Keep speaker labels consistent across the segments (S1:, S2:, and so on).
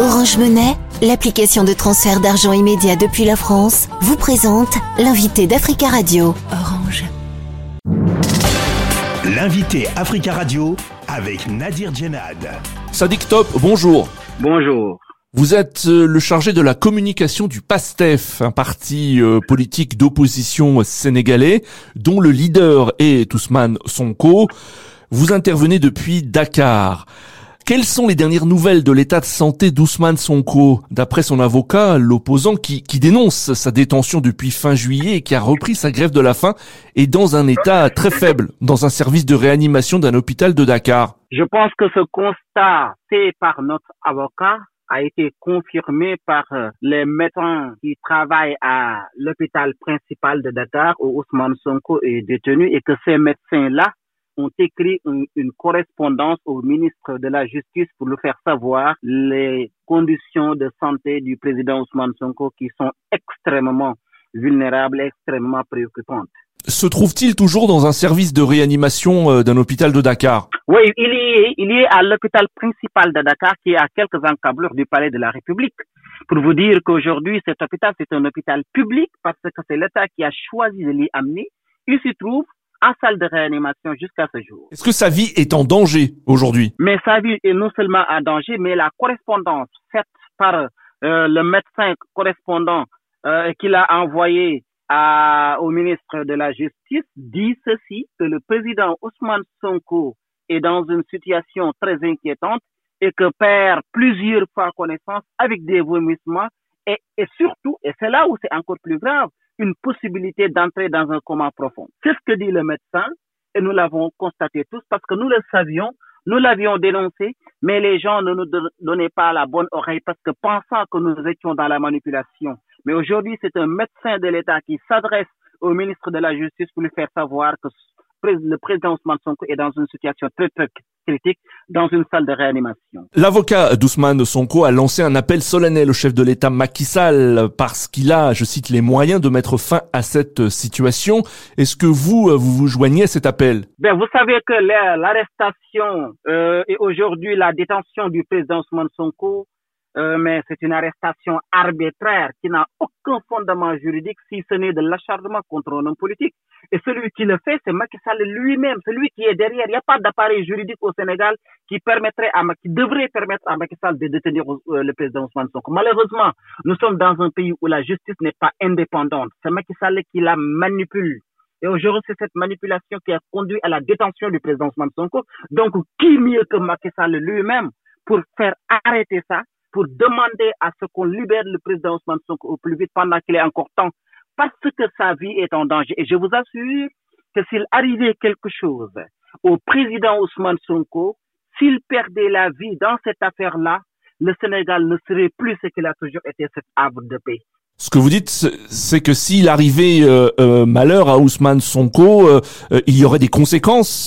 S1: Orange Monnaie, l'application de transfert d'argent immédiat depuis la France, vous présente l'invité d'Africa Radio. Orange.
S2: L'invité Africa Radio avec Nadir Djenad.
S3: Sadik Top, bonjour.
S4: Bonjour.
S3: Vous êtes euh, le chargé de la communication du PASTEF, un parti euh, politique d'opposition sénégalais dont le leader est Ousmane Sonko. Vous intervenez depuis Dakar. Quelles sont les dernières nouvelles de l'état de santé d'Ousmane Sonko D'après son avocat, l'opposant qui, dénonce sa détention depuis fin juillet et qui a repris sa grève de la faim est dans un état très faible, dans un service de réanimation d'un hôpital de Dakar.
S4: Je pense que ce constat fait par notre avocat a été confirmé par euh, les médecins qui travaillent à l'hôpital principal de Dakar où Ousmane Sonko est détenu et que ces médecins-là ont écrit une, une, correspondance au ministre de la Justice pour lui faire savoir les conditions de santé du président Ousmane Sonko qui sont extrêmement vulnérables, extrêmement préoccupantes.
S3: Se trouve-t-il toujours dans un service de réanimation euh, d'un hôpital de Dakar?
S4: Oui, il y est, il y est à l'hôpital principal de Dakar qui est à quelques encablures du palais de la République. Pour vous dire qu'aujourd'hui, cet hôpital, c'est un hôpital public parce que c'est l'État qui a choisi de l'y amener. Il se trouve en salle de réanimation jusqu'à ce jour.
S3: Est-ce que sa vie est en danger aujourd'hui?
S4: Mais sa vie est non seulement en danger, mais la correspondance faite par euh, le médecin correspondant euh, qu'il a envoyé à, au ministre de la Justice dit ceci, que le président Ousmane Sonko est dans une situation très inquiétante et que perd plusieurs fois connaissance avec des vomissements et, et surtout, et c'est là où c'est encore plus grave, une possibilité d'entrer dans un coma profond. C'est ce que dit le médecin et nous l'avons constaté tous parce que nous le savions, nous l'avions dénoncé, mais les gens ne nous donnaient pas la bonne oreille parce que pensant que nous étions dans la manipulation. Mais aujourd'hui, c'est un médecin de l'État qui s'adresse au ministre de la Justice pour lui faire savoir que le président Ousmane est dans une situation très très dans une salle de réanimation.
S3: L'avocat d'Ousmane Sonko a lancé un appel solennel au chef de l'État Macky Sall parce qu'il a, je cite, les moyens de mettre fin à cette situation. Est-ce que vous, vous vous joignez à cet appel?
S4: Ben, Vous savez que l'arrestation euh, et aujourd'hui la détention du président Ousmane Sonko euh, mais c'est une arrestation arbitraire qui n'a aucun fondement juridique si ce n'est de l'acharnement contre un homme politique. Et celui qui le fait, c'est Macky Sall lui-même, celui qui est derrière. Il n'y a pas d'appareil juridique au Sénégal qui permettrait à qui devrait permettre à Macky Sall de détenir euh, le président Ousmane Sonko. Malheureusement, nous sommes dans un pays où la justice n'est pas indépendante. C'est Macky Sall qui la manipule. Et aujourd'hui, c'est cette manipulation qui a conduit à la détention du président Ousmane Sonko. Donc, qui mieux que Macky Sall lui-même pour faire arrêter ça pour demander à ce qu'on libère le président Ousmane Sonko au plus vite pendant qu'il est encore temps, parce que sa vie est en danger. Et je vous assure que s'il arrivait quelque chose au président Ousmane Sonko, s'il perdait la vie dans cette affaire-là, le Sénégal ne serait plus ce qu'il a toujours été, cet arbre de paix.
S3: Ce que vous dites, c'est que s'il arrivait euh, euh, malheur à Ousmane Sonko, euh, il y aurait des conséquences.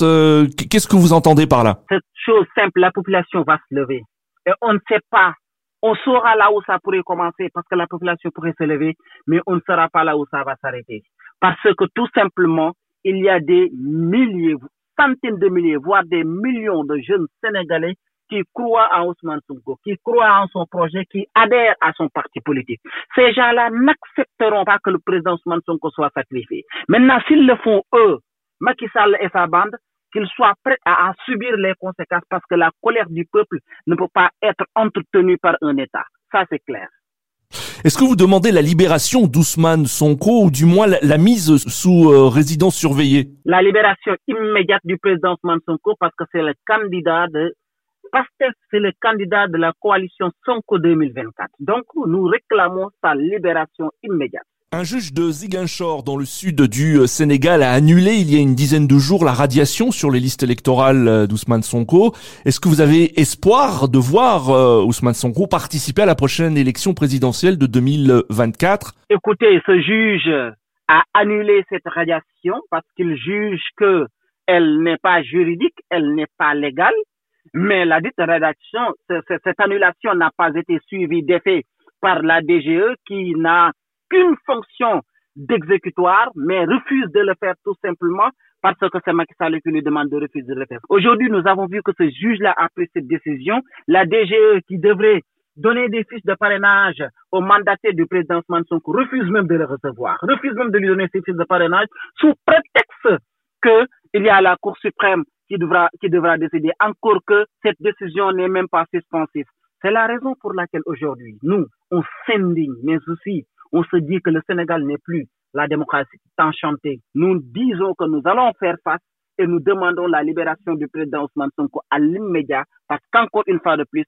S3: Qu'est-ce que vous entendez par là?
S4: Cette chose simple, la population va se lever. Et on ne sait pas on saura là où ça pourrait commencer parce que la population pourrait se lever, mais on ne saura pas là où ça va s'arrêter. Parce que tout simplement, il y a des milliers, centaines de milliers, voire des millions de jeunes Sénégalais qui croient en Ousmane Sonko, qui croient en son projet, qui adhèrent à son parti politique. Ces gens-là n'accepteront pas que le président Ousmane Sonko soit sacrifié. Maintenant, s'ils le font eux, Macky et sa bande, qu'ils soient prêts à en subir les conséquences parce que la colère du peuple ne peut pas être entretenue par un État. Ça, c'est clair.
S3: Est-ce que vous demandez la libération d'Ousmane Sonko ou du moins la, la mise sous euh, résidence surveillée?
S4: La libération immédiate du président Ousmane Sonko parce que c'est le candidat de Pastef, c'est le candidat de la coalition Sonko 2024. Donc, nous réclamons sa libération immédiate.
S3: Un juge de Ziguinchor dans le sud du euh, Sénégal a annulé il y a une dizaine de jours la radiation sur les listes électorales euh, d'Ousmane Sonko. Est-ce que vous avez espoir de voir euh, Ousmane Sonko participer à la prochaine élection présidentielle de 2024
S4: Écoutez, ce juge a annulé cette radiation parce qu'il juge que elle n'est pas juridique, elle n'est pas légale, mais la dite radiation, cette annulation n'a pas été suivie d'effet par la DGE qui n'a qu'une fonction d'exécutoire, mais refuse de le faire tout simplement parce que c'est Macky Sall qui lui demande de refuser de le faire. Aujourd'hui, nous avons vu que ce juge-là a pris cette décision. La DGE qui devrait donner des fiches de parrainage au mandataire du président Sonko, refuse même de le recevoir, refuse même de lui donner ses fiches de parrainage sous prétexte qu'il y a la Cour suprême qui devra, qui devra décider, encore que cette décision n'est même pas suspensive. C'est la raison pour laquelle aujourd'hui, nous, on s'indigne, mais aussi, on se dit que le Sénégal n'est plus la démocratie enchantée. Nous disons que nous allons faire face et nous demandons la libération du président Ousmane Sonko à l'immédiat parce qu'encore une fois de plus,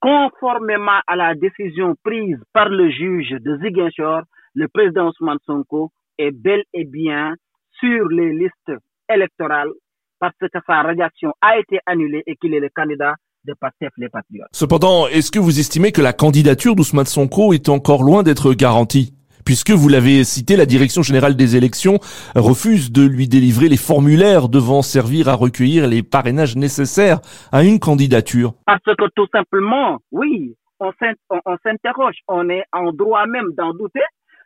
S4: conformément à la décision prise par le juge de Ziguinchor, le président Ousmane Sonko est bel et bien sur les listes électorales parce que sa radiation a été annulée et qu'il est le candidat de PASTEF les Patriotes.
S3: Cependant, est-ce que vous estimez que la candidature d'Ousmane Sonko est encore loin d'être garantie? Puisque vous l'avez cité, la Direction générale des élections refuse de lui délivrer les formulaires devant servir à recueillir les parrainages nécessaires à une candidature.
S4: Parce que tout simplement, oui, on s'interroge, on est en droit même d'en douter,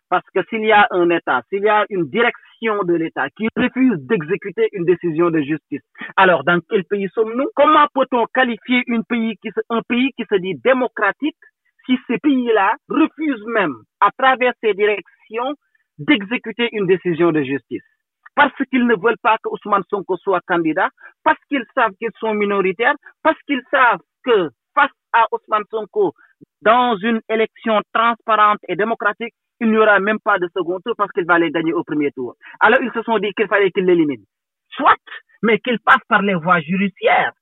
S4: parce que s'il y a un État, s'il y a une direction de l'État qui refuse d'exécuter une décision de justice, alors dans quel pays sommes-nous? Comment peut-on qualifier un pays qui se dit démocratique si ces pays-là refusent même, à travers ces directions, d'exécuter une décision de justice? Parce qu'ils ne veulent pas que Ousmane Sonko soit candidat, parce qu'ils savent qu'ils sont minoritaires, parce qu'ils savent que face à Ousmane Sonko, dans une élection transparente et démocratique, il n'y aura même pas de second tour parce qu'il va les gagner au premier tour. Alors ils se sont dit qu'il fallait qu'ils l'éliminent. Soit, mais qu'ils passent par les voies judiciaires.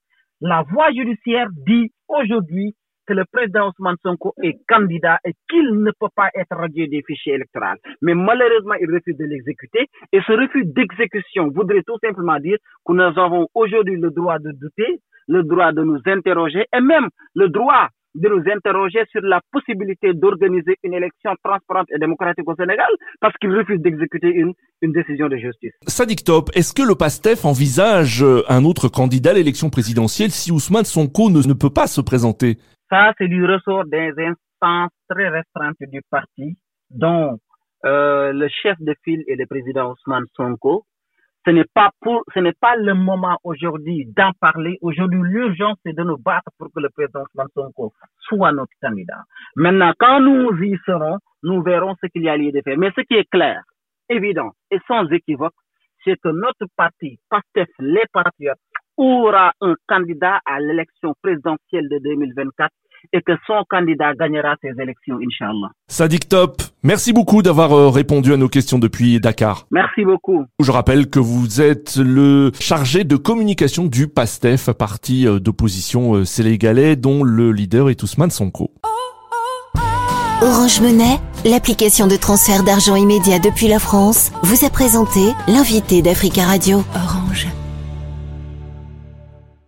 S4: La voie judiciaire dit aujourd'hui que le président Ousmane Sonko est candidat et qu'il ne peut pas être radié des fichiers électoraux. Mais malheureusement, il refuse de l'exécuter. Et ce refus d'exécution voudrait tout simplement dire que nous avons aujourd'hui le droit de douter, le droit de nous interroger et même le droit de nous interroger sur la possibilité d'organiser une élection transparente et démocratique au Sénégal parce qu'il refuse d'exécuter une, une décision de justice.
S3: Sadik Top, est-ce que le PASTEF envisage un autre candidat à l'élection présidentielle si Ousmane Sonko ne, ne peut pas se présenter?
S4: Ça, c'est du ressort des instances très restreintes du parti, dont euh, le chef de file et le président Ousmane Sonko. Ce n'est pas pour, ce n'est pas le moment aujourd'hui d'en parler. Aujourd'hui, l'urgence, c'est de nous battre pour que le président Sonko soit notre candidat. Maintenant, quand nous y serons, nous verrons ce qu'il y a lieu de faire. Mais ce qui est clair, évident et sans équivoque, c'est que notre parti, PASTEF, les Patriotes, aura un candidat à l'élection présidentielle de 2024 et que son candidat gagnera ces élections, Inch'Allah.
S3: Sadik Top, merci beaucoup d'avoir euh, répondu à nos questions depuis Dakar.
S4: Merci beaucoup.
S3: Je rappelle que vous êtes le chargé de communication du PASTEF, parti euh, d'opposition euh, sénégalais dont le leader est Ousmane Sonko.
S1: Orange Monnaie, l'application de transfert d'argent immédiat depuis la France, vous a présenté l'invité d'Africa Radio.